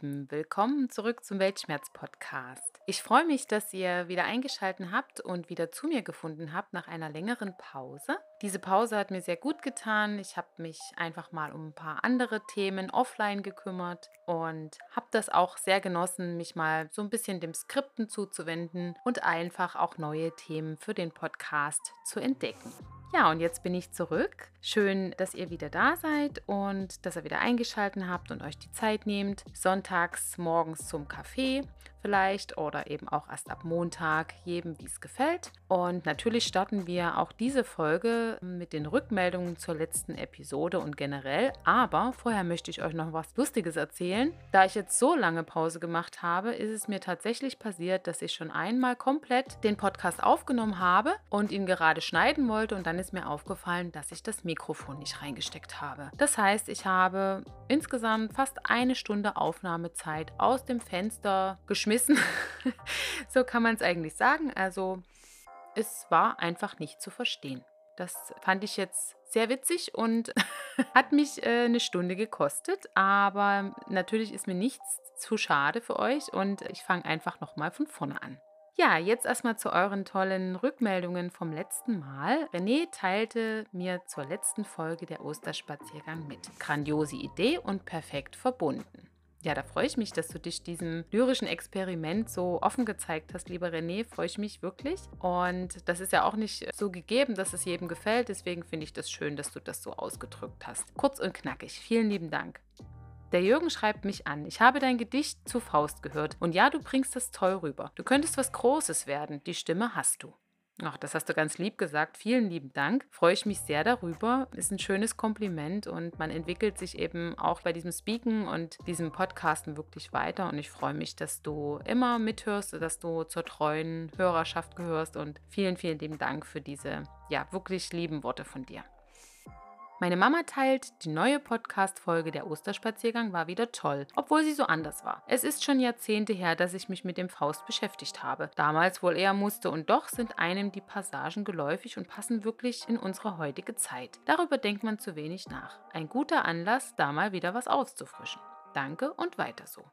Lieben, willkommen zurück zum Weltschmerz-Podcast. Ich freue mich, dass ihr wieder eingeschaltet habt und wieder zu mir gefunden habt nach einer längeren Pause. Diese Pause hat mir sehr gut getan. Ich habe mich einfach mal um ein paar andere Themen offline gekümmert und habe das auch sehr genossen, mich mal so ein bisschen dem Skripten zuzuwenden und einfach auch neue Themen für den Podcast zu entdecken. Ja, und jetzt bin ich zurück. Schön, dass ihr wieder da seid und dass ihr wieder eingeschaltet habt und euch die Zeit nehmt. Sonntags morgens zum Kaffee vielleicht oder eben auch erst ab Montag, jedem wie es gefällt. Und natürlich starten wir auch diese Folge mit den Rückmeldungen zur letzten Episode und generell. Aber vorher möchte ich euch noch was Lustiges erzählen. Da ich jetzt so lange Pause gemacht habe, ist es mir tatsächlich passiert, dass ich schon einmal komplett den Podcast aufgenommen habe und ihn gerade schneiden wollte und dann ist mir aufgefallen, dass ich das Mikrofon nicht reingesteckt habe. Das heißt, ich habe insgesamt fast eine Stunde Aufnahmezeit aus dem Fenster geschmissen. so kann man es eigentlich sagen. Also es war einfach nicht zu verstehen. Das fand ich jetzt sehr witzig und hat mich äh, eine Stunde gekostet. Aber natürlich ist mir nichts zu schade für euch und ich fange einfach nochmal von vorne an. Ja, jetzt erstmal zu euren tollen Rückmeldungen vom letzten Mal. René teilte mir zur letzten Folge der Osterspaziergang mit. Grandiose Idee und perfekt verbunden. Ja, da freue ich mich, dass du dich diesem lyrischen Experiment so offen gezeigt hast, lieber René. Freue ich mich wirklich. Und das ist ja auch nicht so gegeben, dass es jedem gefällt. Deswegen finde ich das schön, dass du das so ausgedrückt hast. Kurz und knackig. Vielen lieben Dank. Der Jürgen schreibt mich an. Ich habe dein Gedicht zu Faust gehört. Und ja, du bringst es toll rüber. Du könntest was Großes werden. Die Stimme hast du. Ach, das hast du ganz lieb gesagt. Vielen lieben Dank. Freue ich mich sehr darüber. Ist ein schönes Kompliment und man entwickelt sich eben auch bei diesem Speaken und diesem Podcasten wirklich weiter. Und ich freue mich, dass du immer mithörst, dass du zur treuen Hörerschaft gehörst. Und vielen, vielen lieben Dank für diese, ja, wirklich lieben Worte von dir. Meine Mama teilt, die neue Podcast-Folge Der Osterspaziergang war wieder toll, obwohl sie so anders war. Es ist schon Jahrzehnte her, dass ich mich mit dem Faust beschäftigt habe. Damals wohl eher musste und doch sind einem die Passagen geläufig und passen wirklich in unsere heutige Zeit. Darüber denkt man zu wenig nach. Ein guter Anlass, da mal wieder was auszufrischen. Danke und weiter so.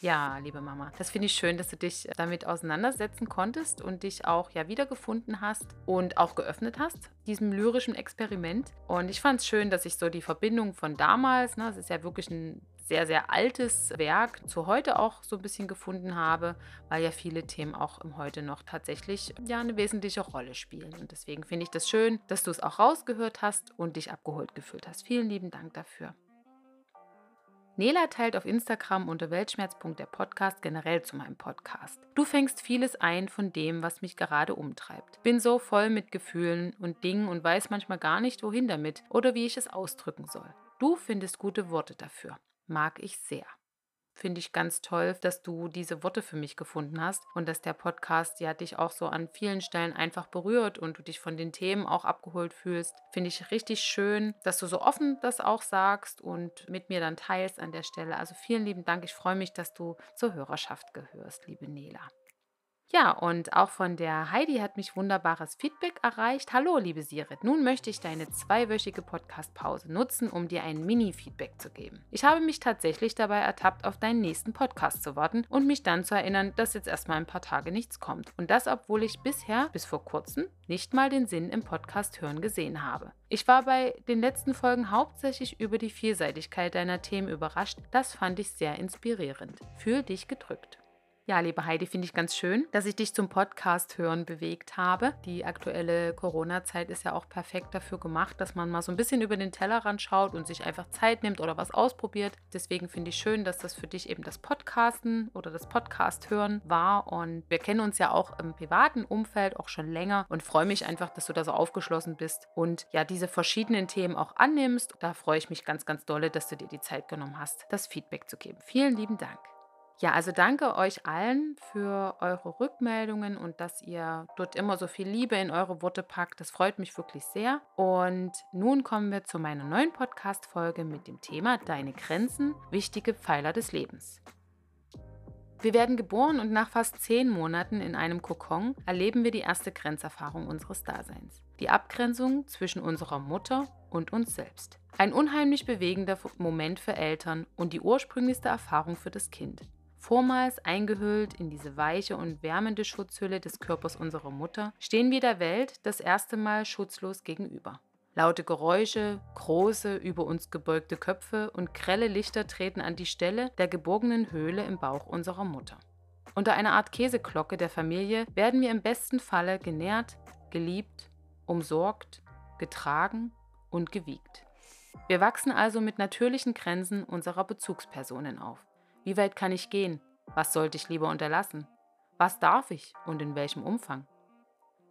Ja, liebe Mama, das finde ich schön, dass du dich damit auseinandersetzen konntest und dich auch ja wiedergefunden hast und auch geöffnet hast, diesem lyrischen Experiment. Und ich fand es schön, dass ich so die Verbindung von damals, ne, es ist ja wirklich ein sehr, sehr altes Werk zu heute auch so ein bisschen gefunden habe, weil ja viele Themen auch im Heute noch tatsächlich ja eine wesentliche Rolle spielen. Und deswegen finde ich das schön, dass du es auch rausgehört hast und dich abgeholt gefühlt hast. Vielen lieben Dank dafür. Nela teilt auf Instagram unter Weltschmerz.der Podcast generell zu meinem Podcast. Du fängst vieles ein von dem, was mich gerade umtreibt. Bin so voll mit Gefühlen und Dingen und weiß manchmal gar nicht, wohin damit oder wie ich es ausdrücken soll. Du findest gute Worte dafür. Mag ich sehr finde ich ganz toll, dass du diese Worte für mich gefunden hast und dass der Podcast ja dich auch so an vielen Stellen einfach berührt und du dich von den Themen auch abgeholt fühlst. Finde ich richtig schön, dass du so offen das auch sagst und mit mir dann teilst an der Stelle. Also vielen lieben Dank. Ich freue mich, dass du zur Hörerschaft gehörst, liebe Nela. Ja, und auch von der Heidi hat mich wunderbares Feedback erreicht. Hallo, liebe Sirit. Nun möchte ich deine zweiwöchige Podcast-Pause nutzen, um dir ein Mini-Feedback zu geben. Ich habe mich tatsächlich dabei ertappt, auf deinen nächsten Podcast zu warten und mich dann zu erinnern, dass jetzt erstmal ein paar Tage nichts kommt. Und das, obwohl ich bisher, bis vor kurzem, nicht mal den Sinn im Podcast hören gesehen habe. Ich war bei den letzten Folgen hauptsächlich über die Vielseitigkeit deiner Themen überrascht. Das fand ich sehr inspirierend. Fühl dich gedrückt. Ja, liebe Heidi, finde ich ganz schön, dass ich dich zum Podcast hören bewegt habe. Die aktuelle Corona-Zeit ist ja auch perfekt dafür gemacht, dass man mal so ein bisschen über den Tellerrand schaut und sich einfach Zeit nimmt oder was ausprobiert. Deswegen finde ich schön, dass das für dich eben das Podcasten oder das Podcast hören war. Und wir kennen uns ja auch im privaten Umfeld auch schon länger und freue mich einfach, dass du da so aufgeschlossen bist und ja diese verschiedenen Themen auch annimmst. Da freue ich mich ganz, ganz dolle, dass du dir die Zeit genommen hast, das Feedback zu geben. Vielen lieben Dank. Ja, also danke euch allen für eure Rückmeldungen und dass ihr dort immer so viel Liebe in eure Worte packt. Das freut mich wirklich sehr. Und nun kommen wir zu meiner neuen Podcast-Folge mit dem Thema Deine Grenzen, wichtige Pfeiler des Lebens. Wir werden geboren und nach fast zehn Monaten in einem Kokon erleben wir die erste Grenzerfahrung unseres Daseins. Die Abgrenzung zwischen unserer Mutter und uns selbst. Ein unheimlich bewegender Moment für Eltern und die ursprünglichste Erfahrung für das Kind. Vormals eingehüllt in diese weiche und wärmende Schutzhülle des Körpers unserer Mutter, stehen wir der Welt das erste Mal schutzlos gegenüber. Laute Geräusche, große, über uns gebeugte Köpfe und grelle Lichter treten an die Stelle der geborgenen Höhle im Bauch unserer Mutter. Unter einer Art Käseglocke der Familie werden wir im besten Falle genährt, geliebt, umsorgt, getragen und gewiegt. Wir wachsen also mit natürlichen Grenzen unserer Bezugspersonen auf. Wie weit kann ich gehen? Was sollte ich lieber unterlassen? Was darf ich und in welchem Umfang?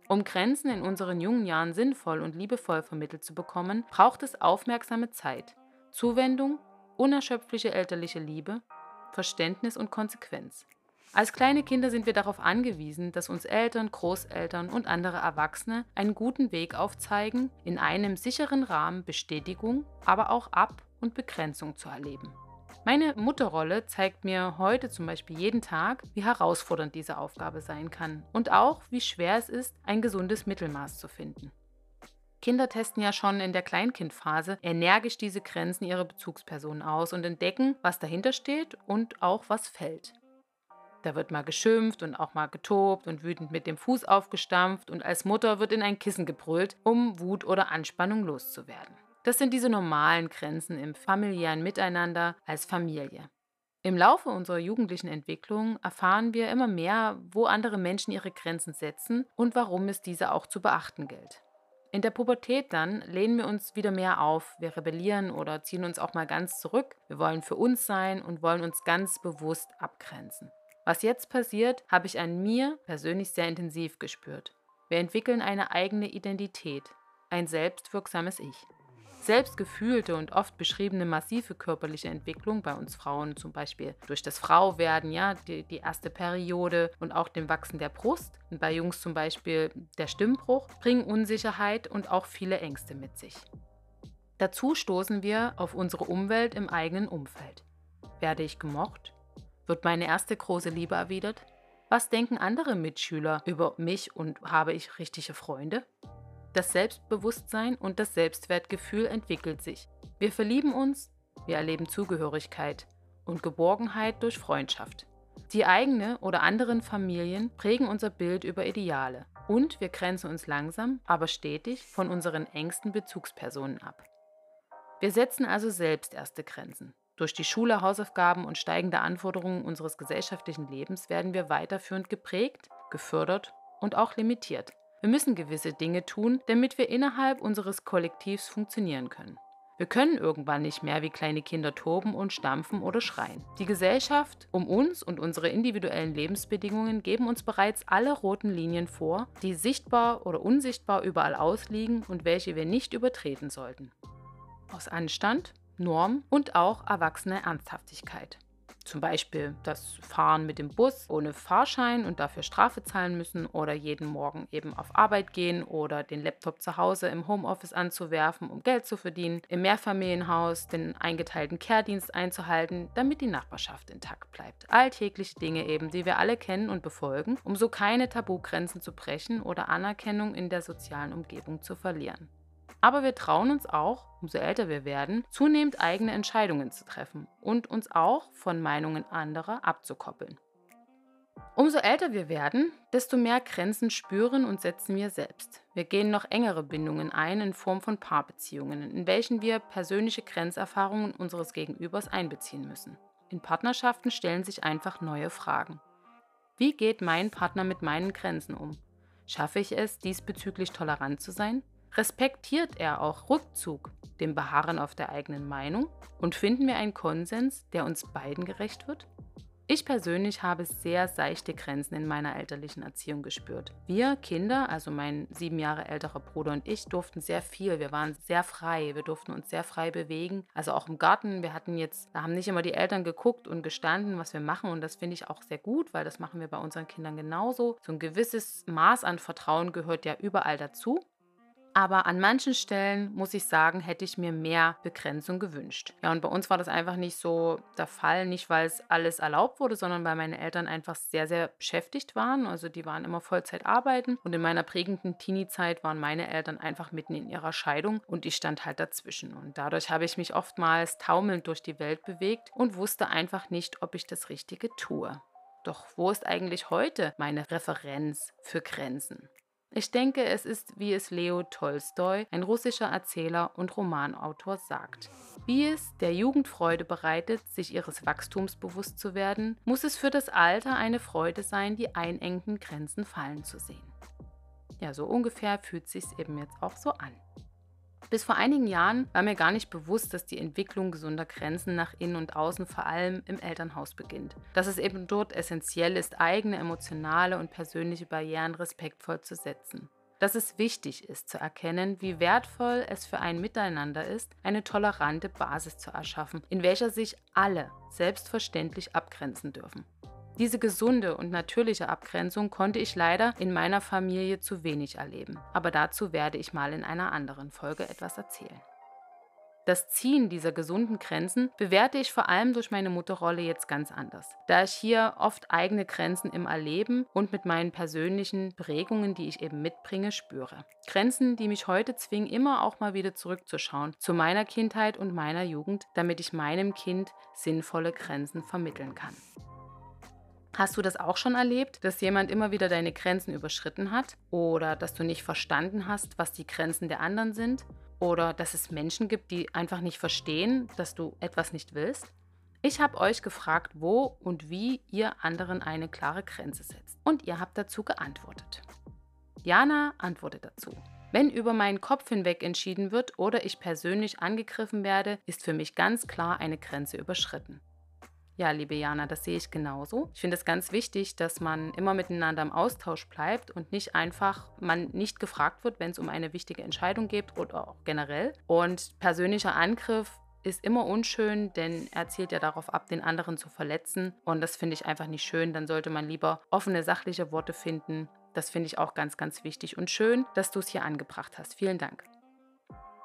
Um Grenzen in unseren jungen Jahren sinnvoll und liebevoll vermittelt zu bekommen, braucht es aufmerksame Zeit, Zuwendung, unerschöpfliche elterliche Liebe, Verständnis und Konsequenz. Als kleine Kinder sind wir darauf angewiesen, dass uns Eltern, Großeltern und andere Erwachsene einen guten Weg aufzeigen, in einem sicheren Rahmen Bestätigung, aber auch Ab- und Begrenzung zu erleben. Meine Mutterrolle zeigt mir heute zum Beispiel jeden Tag, wie herausfordernd diese Aufgabe sein kann und auch, wie schwer es ist, ein gesundes Mittelmaß zu finden. Kinder testen ja schon in der Kleinkindphase energisch diese Grenzen ihrer Bezugspersonen aus und entdecken, was dahinter steht und auch was fällt. Da wird mal geschimpft und auch mal getobt und wütend mit dem Fuß aufgestampft und als Mutter wird in ein Kissen gebrüllt, um Wut oder Anspannung loszuwerden. Das sind diese normalen Grenzen im familiären Miteinander als Familie. Im Laufe unserer jugendlichen Entwicklung erfahren wir immer mehr, wo andere Menschen ihre Grenzen setzen und warum es diese auch zu beachten gilt. In der Pubertät dann lehnen wir uns wieder mehr auf, wir rebellieren oder ziehen uns auch mal ganz zurück. Wir wollen für uns sein und wollen uns ganz bewusst abgrenzen. Was jetzt passiert, habe ich an mir persönlich sehr intensiv gespürt. Wir entwickeln eine eigene Identität, ein selbstwirksames Ich. Selbstgefühlte und oft beschriebene massive körperliche Entwicklung bei uns Frauen, zum Beispiel durch das Frauwerden, ja, die, die erste Periode und auch dem Wachsen der Brust, und bei Jungs zum Beispiel der Stimmbruch, bringen Unsicherheit und auch viele Ängste mit sich. Dazu stoßen wir auf unsere Umwelt im eigenen Umfeld. Werde ich gemocht? Wird meine erste große Liebe erwidert? Was denken andere Mitschüler über mich und habe ich richtige Freunde? Das Selbstbewusstsein und das Selbstwertgefühl entwickelt sich. Wir verlieben uns, wir erleben Zugehörigkeit und Geborgenheit durch Freundschaft. Die eigene oder anderen Familien prägen unser Bild über Ideale und wir grenzen uns langsam, aber stetig von unseren engsten Bezugspersonen ab. Wir setzen also selbst erste Grenzen. Durch die Schule, Hausaufgaben und steigende Anforderungen unseres gesellschaftlichen Lebens werden wir weiterführend geprägt, gefördert und auch limitiert. Wir müssen gewisse Dinge tun, damit wir innerhalb unseres Kollektivs funktionieren können. Wir können irgendwann nicht mehr wie kleine Kinder toben und stampfen oder schreien. Die Gesellschaft um uns und unsere individuellen Lebensbedingungen geben uns bereits alle roten Linien vor, die sichtbar oder unsichtbar überall ausliegen und welche wir nicht übertreten sollten. Aus Anstand, Norm und auch erwachsener Ernsthaftigkeit. Zum Beispiel das Fahren mit dem Bus ohne Fahrschein und dafür Strafe zahlen müssen oder jeden Morgen eben auf Arbeit gehen oder den Laptop zu Hause im Homeoffice anzuwerfen, um Geld zu verdienen, im Mehrfamilienhaus den eingeteilten Kehrdienst einzuhalten, damit die Nachbarschaft intakt bleibt. Alltägliche Dinge eben, die wir alle kennen und befolgen, um so keine Tabugrenzen zu brechen oder Anerkennung in der sozialen Umgebung zu verlieren. Aber wir trauen uns auch, umso älter wir werden, zunehmend eigene Entscheidungen zu treffen und uns auch von Meinungen anderer abzukoppeln. Umso älter wir werden, desto mehr Grenzen spüren und setzen wir selbst. Wir gehen noch engere Bindungen ein in Form von Paarbeziehungen, in welchen wir persönliche Grenzerfahrungen unseres Gegenübers einbeziehen müssen. In Partnerschaften stellen sich einfach neue Fragen. Wie geht mein Partner mit meinen Grenzen um? Schaffe ich es, diesbezüglich tolerant zu sein? Respektiert er auch Rückzug, dem Beharren auf der eigenen Meinung? Und finden wir einen Konsens, der uns beiden gerecht wird? Ich persönlich habe sehr seichte Grenzen in meiner elterlichen Erziehung gespürt. Wir Kinder, also mein sieben Jahre älterer Bruder und ich, durften sehr viel. Wir waren sehr frei. Wir durften uns sehr frei bewegen. Also auch im Garten. Wir hatten jetzt, da haben nicht immer die Eltern geguckt und gestanden, was wir machen. Und das finde ich auch sehr gut, weil das machen wir bei unseren Kindern genauso. So ein gewisses Maß an Vertrauen gehört ja überall dazu. Aber an manchen Stellen, muss ich sagen, hätte ich mir mehr Begrenzung gewünscht. Ja, und bei uns war das einfach nicht so der Fall, nicht weil es alles erlaubt wurde, sondern weil meine Eltern einfach sehr, sehr beschäftigt waren. Also die waren immer Vollzeit arbeiten. Und in meiner prägenden Teenie-Zeit waren meine Eltern einfach mitten in ihrer Scheidung und ich stand halt dazwischen. Und dadurch habe ich mich oftmals taumelnd durch die Welt bewegt und wusste einfach nicht, ob ich das Richtige tue. Doch wo ist eigentlich heute meine Referenz für Grenzen? Ich denke, es ist, wie es Leo Tolstoi, ein russischer Erzähler und Romanautor, sagt. Wie es der Jugend Freude bereitet, sich ihres Wachstums bewusst zu werden, muss es für das Alter eine Freude sein, die einengenden Grenzen fallen zu sehen. Ja, so ungefähr fühlt sich eben jetzt auch so an. Bis vor einigen Jahren war mir gar nicht bewusst, dass die Entwicklung gesunder Grenzen nach innen und außen vor allem im Elternhaus beginnt. Dass es eben dort essentiell ist, eigene emotionale und persönliche Barrieren respektvoll zu setzen. Dass es wichtig ist zu erkennen, wie wertvoll es für ein Miteinander ist, eine tolerante Basis zu erschaffen, in welcher sich alle selbstverständlich abgrenzen dürfen. Diese gesunde und natürliche Abgrenzung konnte ich leider in meiner Familie zu wenig erleben, aber dazu werde ich mal in einer anderen Folge etwas erzählen. Das Ziehen dieser gesunden Grenzen bewerte ich vor allem durch meine Mutterrolle jetzt ganz anders, da ich hier oft eigene Grenzen im Erleben und mit meinen persönlichen Prägungen, die ich eben mitbringe, spüre. Grenzen, die mich heute zwingen, immer auch mal wieder zurückzuschauen zu meiner Kindheit und meiner Jugend, damit ich meinem Kind sinnvolle Grenzen vermitteln kann. Hast du das auch schon erlebt, dass jemand immer wieder deine Grenzen überschritten hat? Oder dass du nicht verstanden hast, was die Grenzen der anderen sind? Oder dass es Menschen gibt, die einfach nicht verstehen, dass du etwas nicht willst? Ich habe euch gefragt, wo und wie ihr anderen eine klare Grenze setzt. Und ihr habt dazu geantwortet. Jana antwortet dazu. Wenn über meinen Kopf hinweg entschieden wird oder ich persönlich angegriffen werde, ist für mich ganz klar eine Grenze überschritten. Ja, liebe Jana, das sehe ich genauso. Ich finde es ganz wichtig, dass man immer miteinander im Austausch bleibt und nicht einfach, man nicht gefragt wird, wenn es um eine wichtige Entscheidung geht oder auch generell. Und persönlicher Angriff ist immer unschön, denn er zielt ja darauf ab, den anderen zu verletzen. Und das finde ich einfach nicht schön. Dann sollte man lieber offene, sachliche Worte finden. Das finde ich auch ganz, ganz wichtig und schön, dass du es hier angebracht hast. Vielen Dank.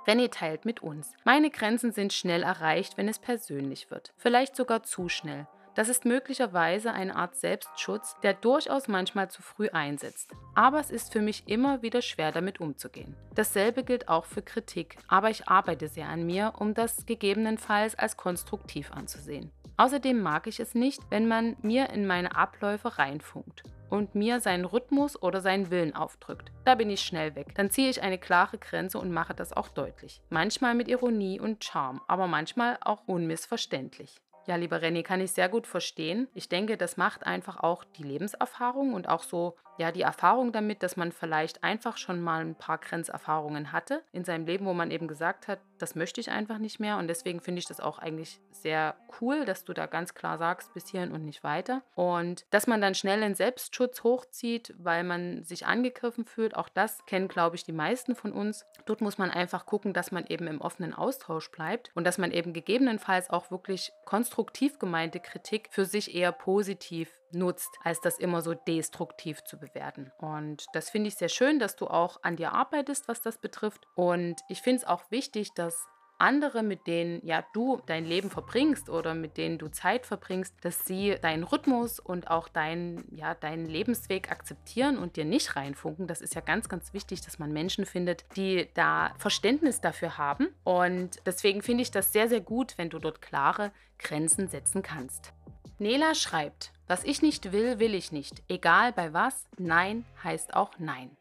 René teilt mit uns. Meine Grenzen sind schnell erreicht, wenn es persönlich wird. Vielleicht sogar zu schnell. Das ist möglicherweise eine Art Selbstschutz, der durchaus manchmal zu früh einsetzt. Aber es ist für mich immer wieder schwer damit umzugehen. Dasselbe gilt auch für Kritik, aber ich arbeite sehr an mir, um das gegebenenfalls als konstruktiv anzusehen. Außerdem mag ich es nicht, wenn man mir in meine Abläufe reinfunkt und mir seinen Rhythmus oder seinen Willen aufdrückt. Da bin ich schnell weg. Dann ziehe ich eine klare Grenze und mache das auch deutlich. Manchmal mit Ironie und Charme, aber manchmal auch unmissverständlich. Ja, lieber René, kann ich sehr gut verstehen. Ich denke, das macht einfach auch die Lebenserfahrung und auch so, ja, die Erfahrung damit, dass man vielleicht einfach schon mal ein paar Grenzerfahrungen hatte in seinem Leben, wo man eben gesagt hat, das möchte ich einfach nicht mehr. Und deswegen finde ich das auch eigentlich sehr cool, dass du da ganz klar sagst, bis hierhin und nicht weiter. Und dass man dann schnell den Selbstschutz hochzieht, weil man sich angegriffen fühlt, auch das kennen, glaube ich, die meisten von uns. Dort muss man einfach gucken, dass man eben im offenen Austausch bleibt und dass man eben gegebenenfalls auch wirklich konstruktiv gemeinte Kritik für sich eher positiv nutzt, als das immer so destruktiv zu bewerten. Und das finde ich sehr schön, dass du auch an dir arbeitest, was das betrifft. Und ich finde es auch wichtig, dass andere, mit denen ja du dein Leben verbringst oder mit denen du Zeit verbringst, dass sie deinen Rhythmus und auch deinen, ja, deinen Lebensweg akzeptieren und dir nicht reinfunken. Das ist ja ganz, ganz wichtig, dass man Menschen findet, die da Verständnis dafür haben. Und deswegen finde ich das sehr, sehr gut, wenn du dort klare Grenzen setzen kannst. Nela schreibt, was ich nicht will, will ich nicht. Egal bei was, Nein heißt auch Nein.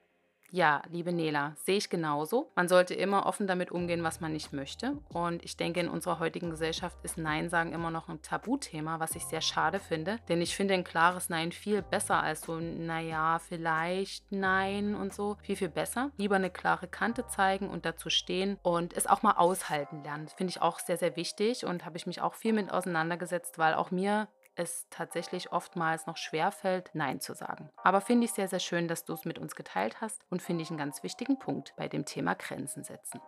Ja, liebe Nela, sehe ich genauso. Man sollte immer offen damit umgehen, was man nicht möchte. Und ich denke, in unserer heutigen Gesellschaft ist Nein sagen immer noch ein Tabuthema, was ich sehr schade finde. Denn ich finde ein klares Nein viel besser als so, naja, vielleicht Nein und so. Viel, viel besser. Lieber eine klare Kante zeigen und dazu stehen und es auch mal aushalten lernen. Finde ich auch sehr, sehr wichtig und habe ich mich auch viel mit auseinandergesetzt, weil auch mir es tatsächlich oftmals noch schwer fällt, Nein zu sagen. Aber finde ich sehr, sehr schön, dass du es mit uns geteilt hast und finde ich einen ganz wichtigen Punkt bei dem Thema Grenzen setzen.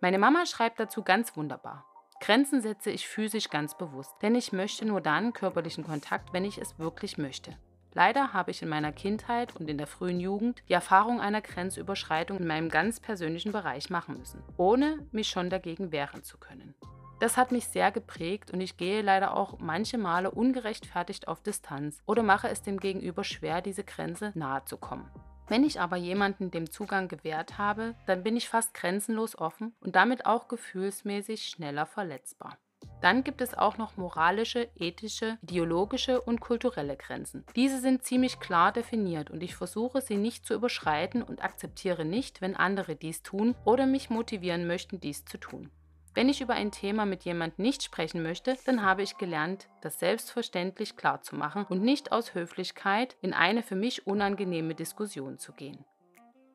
Meine Mama schreibt dazu ganz wunderbar. Grenzen setze ich physisch ganz bewusst, denn ich möchte nur dann körperlichen Kontakt, wenn ich es wirklich möchte. Leider habe ich in meiner Kindheit und in der frühen Jugend die Erfahrung einer Grenzüberschreitung in meinem ganz persönlichen Bereich machen müssen, ohne mich schon dagegen wehren zu können. Das hat mich sehr geprägt und ich gehe leider auch manche Male ungerechtfertigt auf Distanz oder mache es dem Gegenüber schwer, diese Grenze nahe zu kommen. Wenn ich aber jemanden dem Zugang gewährt habe, dann bin ich fast grenzenlos offen und damit auch gefühlsmäßig schneller verletzbar. Dann gibt es auch noch moralische, ethische, ideologische und kulturelle Grenzen. Diese sind ziemlich klar definiert und ich versuche sie nicht zu überschreiten und akzeptiere nicht, wenn andere dies tun oder mich motivieren möchten, dies zu tun. Wenn ich über ein Thema mit jemand nicht sprechen möchte, dann habe ich gelernt, das selbstverständlich klarzumachen und nicht aus Höflichkeit in eine für mich unangenehme Diskussion zu gehen.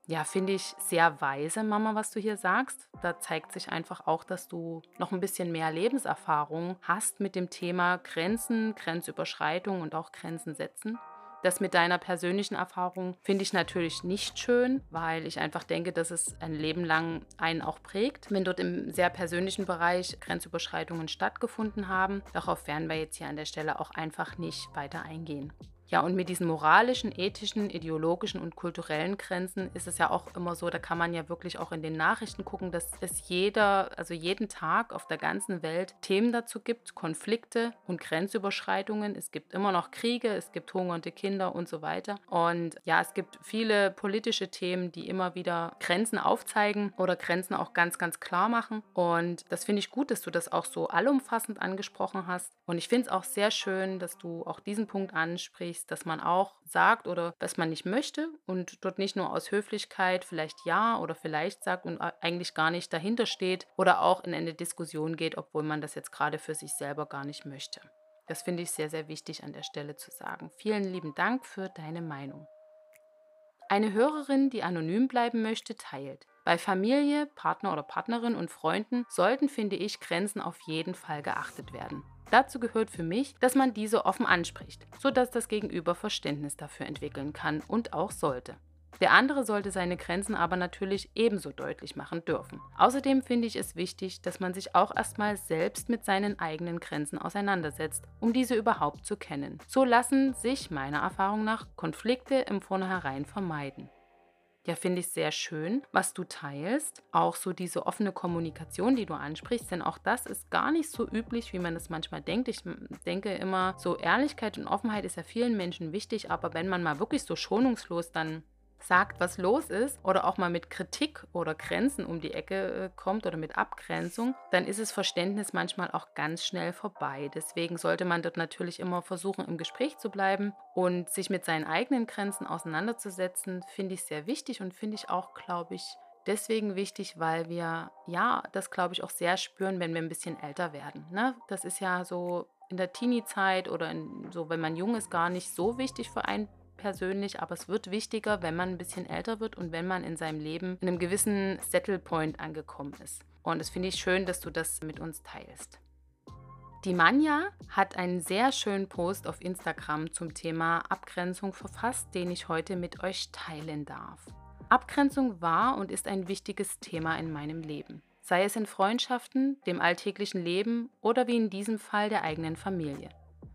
Ja, finde ich sehr weise, Mama, was du hier sagst. Da zeigt sich einfach auch, dass du noch ein bisschen mehr Lebenserfahrung hast mit dem Thema Grenzen, Grenzüberschreitung und auch Grenzen setzen. Das mit deiner persönlichen Erfahrung finde ich natürlich nicht schön, weil ich einfach denke, dass es ein Leben lang einen auch prägt, wenn dort im sehr persönlichen Bereich Grenzüberschreitungen stattgefunden haben. Darauf werden wir jetzt hier an der Stelle auch einfach nicht weiter eingehen. Ja, und mit diesen moralischen, ethischen, ideologischen und kulturellen Grenzen ist es ja auch immer so, da kann man ja wirklich auch in den Nachrichten gucken, dass es jeder, also jeden Tag auf der ganzen Welt Themen dazu gibt, Konflikte und Grenzüberschreitungen. Es gibt immer noch Kriege, es gibt hungernde Kinder und so weiter. Und ja, es gibt viele politische Themen, die immer wieder Grenzen aufzeigen oder Grenzen auch ganz, ganz klar machen. Und das finde ich gut, dass du das auch so allumfassend angesprochen hast. Und ich finde es auch sehr schön, dass du auch diesen Punkt ansprichst ist, dass man auch sagt oder was man nicht möchte und dort nicht nur aus Höflichkeit vielleicht ja oder vielleicht sagt und eigentlich gar nicht dahinter steht oder auch in eine Diskussion geht, obwohl man das jetzt gerade für sich selber gar nicht möchte. Das finde ich sehr, sehr wichtig an der Stelle zu sagen. Vielen lieben Dank für deine Meinung. Eine Hörerin, die anonym bleiben möchte, teilt. Bei Familie, Partner oder Partnerin und Freunden sollten, finde ich, Grenzen auf jeden Fall geachtet werden. Dazu gehört für mich, dass man diese offen anspricht, sodass das Gegenüber Verständnis dafür entwickeln kann und auch sollte. Der andere sollte seine Grenzen aber natürlich ebenso deutlich machen dürfen. Außerdem finde ich es wichtig, dass man sich auch erstmal selbst mit seinen eigenen Grenzen auseinandersetzt, um diese überhaupt zu kennen. So lassen sich meiner Erfahrung nach Konflikte im Vornherein vermeiden. Ja, finde ich sehr schön, was du teilst. Auch so diese offene Kommunikation, die du ansprichst, denn auch das ist gar nicht so üblich, wie man es manchmal denkt. Ich denke immer, so Ehrlichkeit und Offenheit ist ja vielen Menschen wichtig, aber wenn man mal wirklich so schonungslos dann sagt, was los ist oder auch mal mit Kritik oder Grenzen um die Ecke äh, kommt oder mit Abgrenzung, dann ist das Verständnis manchmal auch ganz schnell vorbei. Deswegen sollte man dort natürlich immer versuchen, im Gespräch zu bleiben und sich mit seinen eigenen Grenzen auseinanderzusetzen, finde ich sehr wichtig und finde ich auch, glaube ich, deswegen wichtig, weil wir ja das, glaube ich, auch sehr spüren, wenn wir ein bisschen älter werden. Ne? Das ist ja so in der Teenie-Zeit oder in, so, wenn man jung ist, gar nicht so wichtig für einen persönlich, aber es wird wichtiger, wenn man ein bisschen älter wird und wenn man in seinem Leben in einem gewissen Settlepoint angekommen ist. Und das finde ich schön, dass du das mit uns teilst. Die Manja hat einen sehr schönen Post auf Instagram zum Thema Abgrenzung verfasst, den ich heute mit euch teilen darf. Abgrenzung war und ist ein wichtiges Thema in meinem Leben, sei es in Freundschaften, dem alltäglichen Leben oder wie in diesem Fall der eigenen Familie.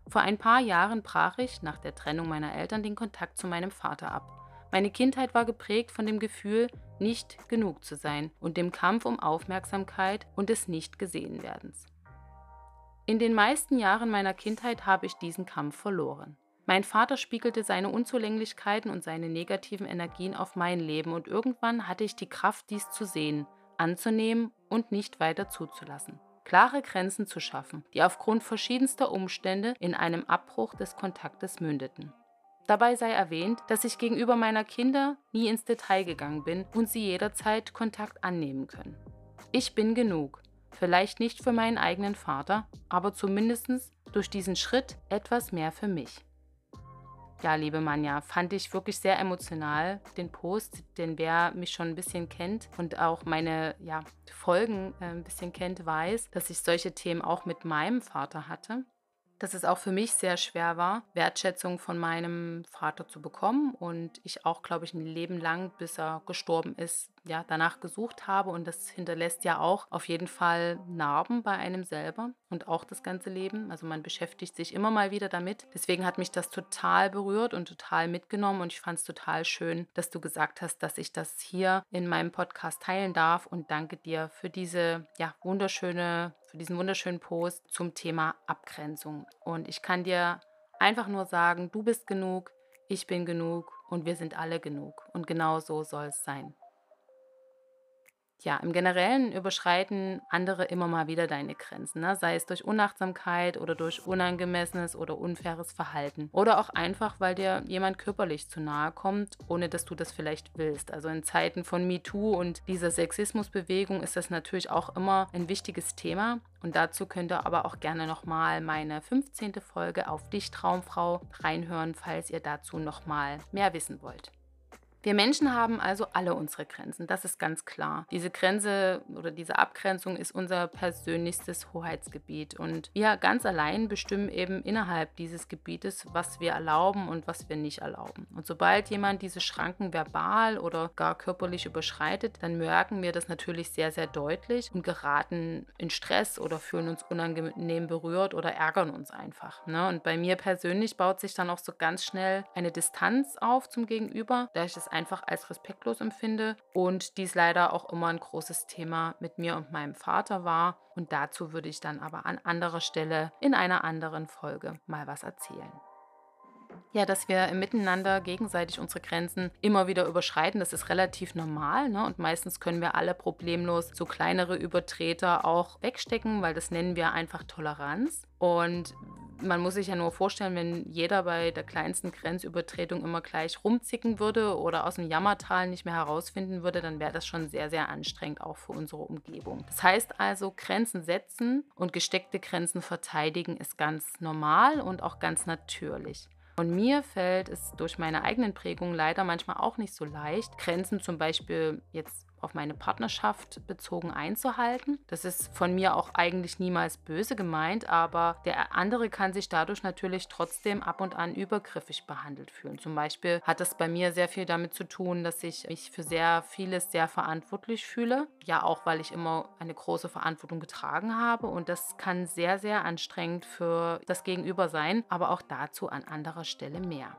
Vor ein paar Jahren brach ich nach der Trennung meiner Eltern den Kontakt zu meinem Vater ab. Meine Kindheit war geprägt von dem Gefühl, nicht genug zu sein und dem Kampf um Aufmerksamkeit und des Nicht-Gesehen-Werdens. In den meisten Jahren meiner Kindheit habe ich diesen Kampf verloren. Mein Vater spiegelte seine Unzulänglichkeiten und seine negativen Energien auf mein Leben und irgendwann hatte ich die Kraft, dies zu sehen, anzunehmen und nicht weiter zuzulassen klare Grenzen zu schaffen, die aufgrund verschiedenster Umstände in einem Abbruch des Kontaktes mündeten. Dabei sei erwähnt, dass ich gegenüber meiner Kinder nie ins Detail gegangen bin und sie jederzeit Kontakt annehmen können. Ich bin genug. Vielleicht nicht für meinen eigenen Vater, aber zumindest durch diesen Schritt etwas mehr für mich. Ja, liebe Manja, fand ich wirklich sehr emotional, den Post, denn wer mich schon ein bisschen kennt und auch meine ja, Folgen äh, ein bisschen kennt, weiß, dass ich solche Themen auch mit meinem Vater hatte. Dass es auch für mich sehr schwer war, Wertschätzung von meinem Vater zu bekommen und ich auch, glaube ich, ein Leben lang, bis er gestorben ist, ja, danach gesucht habe und das hinterlässt ja auch auf jeden Fall Narben bei einem selber und auch das ganze Leben. Also man beschäftigt sich immer mal wieder damit. Deswegen hat mich das total berührt und total mitgenommen und ich fand es total schön, dass du gesagt hast, dass ich das hier in meinem Podcast teilen darf und danke dir für diese ja, wunderschöne für diesen wunderschönen Post zum Thema Abgrenzung. Und ich kann dir einfach nur sagen, du bist genug, ich bin genug und wir sind alle genug. Und genau so soll es sein. Ja, im Generellen überschreiten andere immer mal wieder deine Grenzen, ne? sei es durch Unachtsamkeit oder durch unangemessenes oder unfaires Verhalten. Oder auch einfach, weil dir jemand körperlich zu nahe kommt, ohne dass du das vielleicht willst. Also in Zeiten von MeToo und dieser Sexismusbewegung ist das natürlich auch immer ein wichtiges Thema. Und dazu könnt ihr aber auch gerne nochmal meine 15. Folge auf dich, Traumfrau, reinhören, falls ihr dazu nochmal mehr wissen wollt. Wir Menschen haben also alle unsere Grenzen, das ist ganz klar. Diese Grenze oder diese Abgrenzung ist unser persönlichstes Hoheitsgebiet und wir ganz allein bestimmen eben innerhalb dieses Gebietes, was wir erlauben und was wir nicht erlauben. Und sobald jemand diese Schranken verbal oder gar körperlich überschreitet, dann merken wir das natürlich sehr, sehr deutlich und geraten in Stress oder fühlen uns unangenehm berührt oder ärgern uns einfach. Ne? Und bei mir persönlich baut sich dann auch so ganz schnell eine Distanz auf zum Gegenüber, da ich es einfach als respektlos empfinde und dies leider auch immer ein großes Thema mit mir und meinem Vater war. Und dazu würde ich dann aber an anderer Stelle in einer anderen Folge mal was erzählen. Ja, dass wir Miteinander gegenseitig unsere Grenzen immer wieder überschreiten, das ist relativ normal. Ne? Und meistens können wir alle problemlos so kleinere Übertreter auch wegstecken, weil das nennen wir einfach Toleranz. Und man muss sich ja nur vorstellen, wenn jeder bei der kleinsten Grenzübertretung immer gleich rumzicken würde oder aus dem Jammertal nicht mehr herausfinden würde, dann wäre das schon sehr, sehr anstrengend auch für unsere Umgebung. Das heißt also, Grenzen setzen und gesteckte Grenzen verteidigen ist ganz normal und auch ganz natürlich. Und mir fällt es durch meine eigenen Prägungen leider manchmal auch nicht so leicht, Grenzen zum Beispiel jetzt auf meine Partnerschaft bezogen einzuhalten. Das ist von mir auch eigentlich niemals böse gemeint, aber der andere kann sich dadurch natürlich trotzdem ab und an übergriffig behandelt fühlen. Zum Beispiel hat das bei mir sehr viel damit zu tun, dass ich mich für sehr vieles sehr verantwortlich fühle. Ja, auch weil ich immer eine große Verantwortung getragen habe und das kann sehr, sehr anstrengend für das Gegenüber sein, aber auch dazu an anderer Stelle mehr.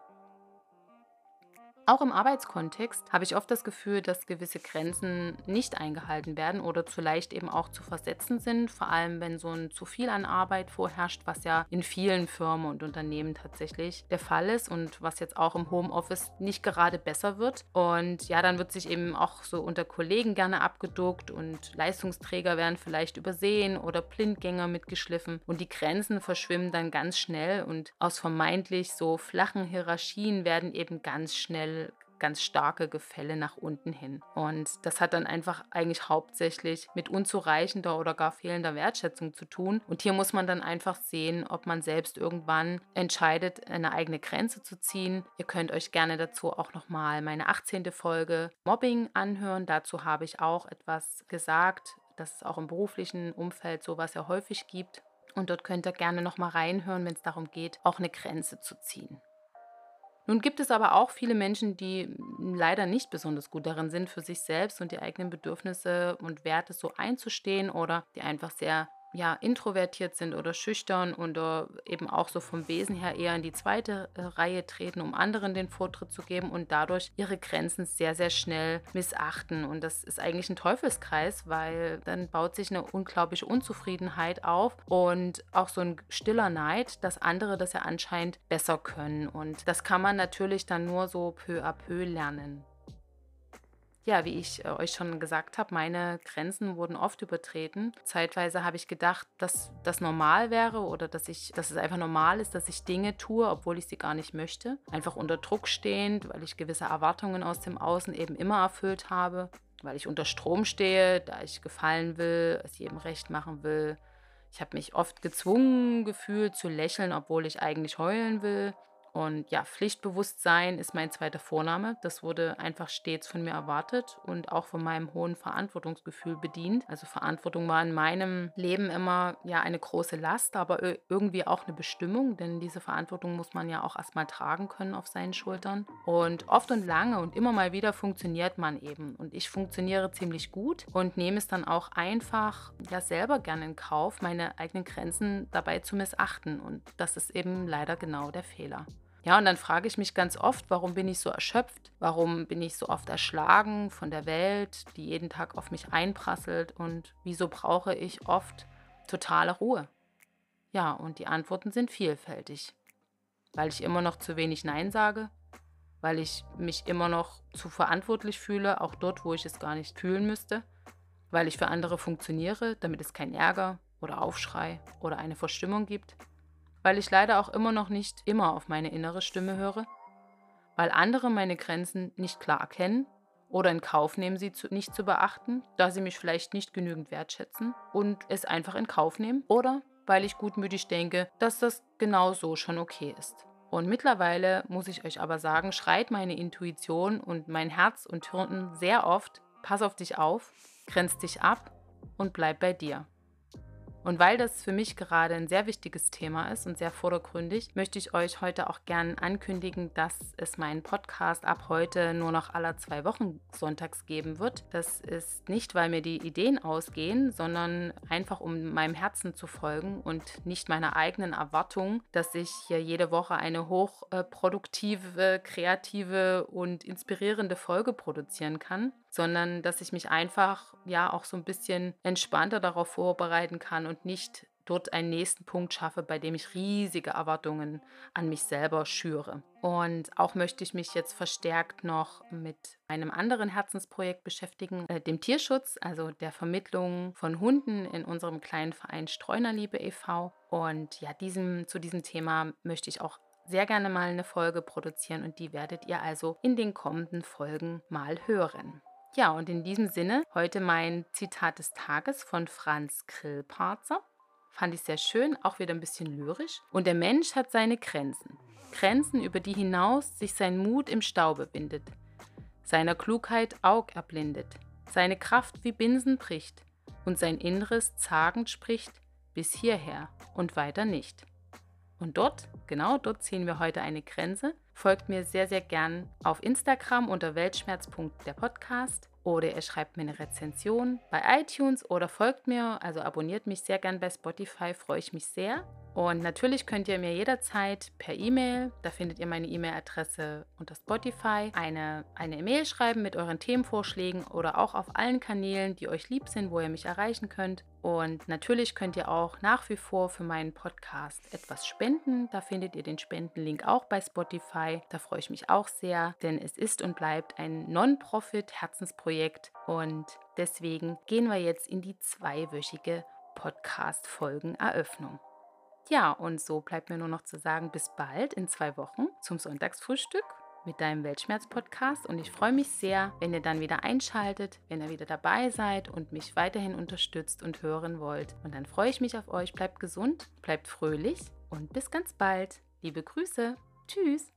Auch im Arbeitskontext habe ich oft das Gefühl, dass gewisse Grenzen nicht eingehalten werden oder zu leicht eben auch zu versetzen sind, vor allem wenn so ein zu viel an Arbeit vorherrscht, was ja in vielen Firmen und Unternehmen tatsächlich der Fall ist und was jetzt auch im Homeoffice nicht gerade besser wird. Und ja, dann wird sich eben auch so unter Kollegen gerne abgeduckt und Leistungsträger werden vielleicht übersehen oder Blindgänger mitgeschliffen und die Grenzen verschwimmen dann ganz schnell und aus vermeintlich so flachen Hierarchien werden eben ganz schnell ganz starke Gefälle nach unten hin. Und das hat dann einfach eigentlich hauptsächlich mit unzureichender oder gar fehlender Wertschätzung zu tun. Und hier muss man dann einfach sehen, ob man selbst irgendwann entscheidet, eine eigene Grenze zu ziehen. Ihr könnt euch gerne dazu auch nochmal meine 18. Folge Mobbing anhören. Dazu habe ich auch etwas gesagt, dass es auch im beruflichen Umfeld sowas ja häufig gibt. Und dort könnt ihr gerne nochmal reinhören, wenn es darum geht, auch eine Grenze zu ziehen. Nun gibt es aber auch viele Menschen, die leider nicht besonders gut darin sind, für sich selbst und die eigenen Bedürfnisse und Werte so einzustehen oder die einfach sehr ja, introvertiert sind oder schüchtern oder eben auch so vom Wesen her eher in die zweite äh, Reihe treten, um anderen den Vortritt zu geben und dadurch ihre Grenzen sehr, sehr schnell missachten. Und das ist eigentlich ein Teufelskreis, weil dann baut sich eine unglaubliche Unzufriedenheit auf und auch so ein stiller Neid, dass andere das ja anscheinend besser können. Und das kann man natürlich dann nur so peu à peu lernen. Ja, wie ich äh, euch schon gesagt habe, meine Grenzen wurden oft übertreten. Zeitweise habe ich gedacht, dass das normal wäre oder dass ich, dass es einfach normal ist, dass ich Dinge tue, obwohl ich sie gar nicht möchte. Einfach unter Druck stehend, weil ich gewisse Erwartungen aus dem Außen eben immer erfüllt habe, weil ich unter Strom stehe, da ich gefallen will, es jedem recht machen will. Ich habe mich oft gezwungen gefühlt zu lächeln, obwohl ich eigentlich heulen will. Und ja, Pflichtbewusstsein ist mein zweiter Vorname. Das wurde einfach stets von mir erwartet und auch von meinem hohen Verantwortungsgefühl bedient. Also Verantwortung war in meinem Leben immer ja eine große Last, aber irgendwie auch eine Bestimmung, denn diese Verantwortung muss man ja auch erstmal tragen können auf seinen Schultern. Und oft und lange und immer mal wieder funktioniert man eben. Und ich funktioniere ziemlich gut und nehme es dann auch einfach ja selber gerne in Kauf, meine eigenen Grenzen dabei zu missachten. Und das ist eben leider genau der Fehler. Ja, und dann frage ich mich ganz oft, warum bin ich so erschöpft? Warum bin ich so oft erschlagen von der Welt, die jeden Tag auf mich einprasselt? Und wieso brauche ich oft totale Ruhe? Ja, und die Antworten sind vielfältig. Weil ich immer noch zu wenig Nein sage, weil ich mich immer noch zu verantwortlich fühle, auch dort, wo ich es gar nicht fühlen müsste, weil ich für andere funktioniere, damit es keinen Ärger oder Aufschrei oder eine Verstimmung gibt, weil ich leider auch immer noch nicht immer auf meine innere Stimme höre, weil andere meine Grenzen nicht klar erkennen oder in Kauf nehmen, sie zu, nicht zu beachten, da sie mich vielleicht nicht genügend wertschätzen und es einfach in Kauf nehmen oder weil ich gutmütig denke, dass das genau so schon okay ist. Und mittlerweile muss ich euch aber sagen, schreit meine Intuition und mein Herz und Hirn sehr oft, pass auf dich auf, grenz dich ab und bleib bei dir. Und weil das für mich gerade ein sehr wichtiges Thema ist und sehr vordergründig, möchte ich euch heute auch gern ankündigen, dass es meinen Podcast ab heute nur noch alle zwei Wochen sonntags geben wird. Das ist nicht, weil mir die Ideen ausgehen, sondern einfach um meinem Herzen zu folgen und nicht meiner eigenen Erwartung, dass ich hier jede Woche eine hochproduktive, kreative und inspirierende Folge produzieren kann, sondern dass ich mich einfach ja auch so ein bisschen entspannter darauf vorbereiten kann und nicht dort einen nächsten Punkt schaffe, bei dem ich riesige Erwartungen an mich selber schüre. Und auch möchte ich mich jetzt verstärkt noch mit einem anderen Herzensprojekt beschäftigen, äh, dem Tierschutz, also der Vermittlung von Hunden in unserem kleinen Verein Streunerliebe e.V. Und ja, diesem, zu diesem Thema möchte ich auch sehr gerne mal eine Folge produzieren und die werdet ihr also in den kommenden Folgen mal hören. Ja, und in diesem Sinne heute mein Zitat des Tages von Franz Krillparzer. Fand ich sehr schön, auch wieder ein bisschen lyrisch. Und der Mensch hat seine Grenzen. Grenzen, über die hinaus sich sein Mut im Staube bindet, seiner Klugheit Aug erblindet, seine Kraft wie Binsen bricht und sein Inneres zagend spricht, bis hierher und weiter nicht. Und dort, genau dort ziehen wir heute eine Grenze. Folgt mir sehr, sehr gern auf Instagram unter weltschmerz.der Podcast oder ihr schreibt mir eine Rezension bei iTunes oder folgt mir, also abonniert mich sehr gern bei Spotify, freue ich mich sehr. Und natürlich könnt ihr mir jederzeit per E-Mail, da findet ihr meine E-Mail-Adresse unter Spotify, eine eine E-Mail schreiben mit euren Themenvorschlägen oder auch auf allen Kanälen, die euch lieb sind, wo ihr mich erreichen könnt. Und natürlich könnt ihr auch nach wie vor für meinen Podcast etwas spenden. Da findet ihr den Spendenlink auch bei Spotify. Da freue ich mich auch sehr, denn es ist und bleibt ein Non-Profit-Herzensprojekt. Und deswegen gehen wir jetzt in die zweiwöchige Podcast-Folgen-Eröffnung. Ja, und so bleibt mir nur noch zu sagen, bis bald in zwei Wochen zum Sonntagsfrühstück mit deinem Weltschmerz-Podcast und ich freue mich sehr, wenn ihr dann wieder einschaltet, wenn ihr wieder dabei seid und mich weiterhin unterstützt und hören wollt. Und dann freue ich mich auf euch. Bleibt gesund, bleibt fröhlich und bis ganz bald. Liebe Grüße. Tschüss.